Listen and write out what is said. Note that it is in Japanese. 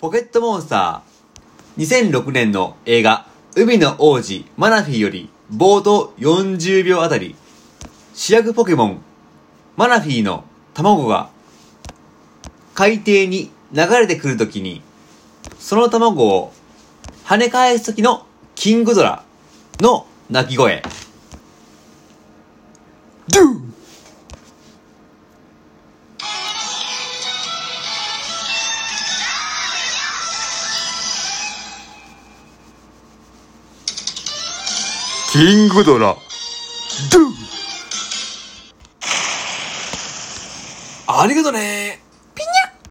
ポケットモンスター。2006年の映画。海の王子マナフィーより冒頭40秒あたり。主役ポケモン。マナフィーの卵が。海底に流れてくるときにその卵を。跳ね返すときのキングドラの鳴き声。ドゥキングドラ。ドゥ。ありがとね。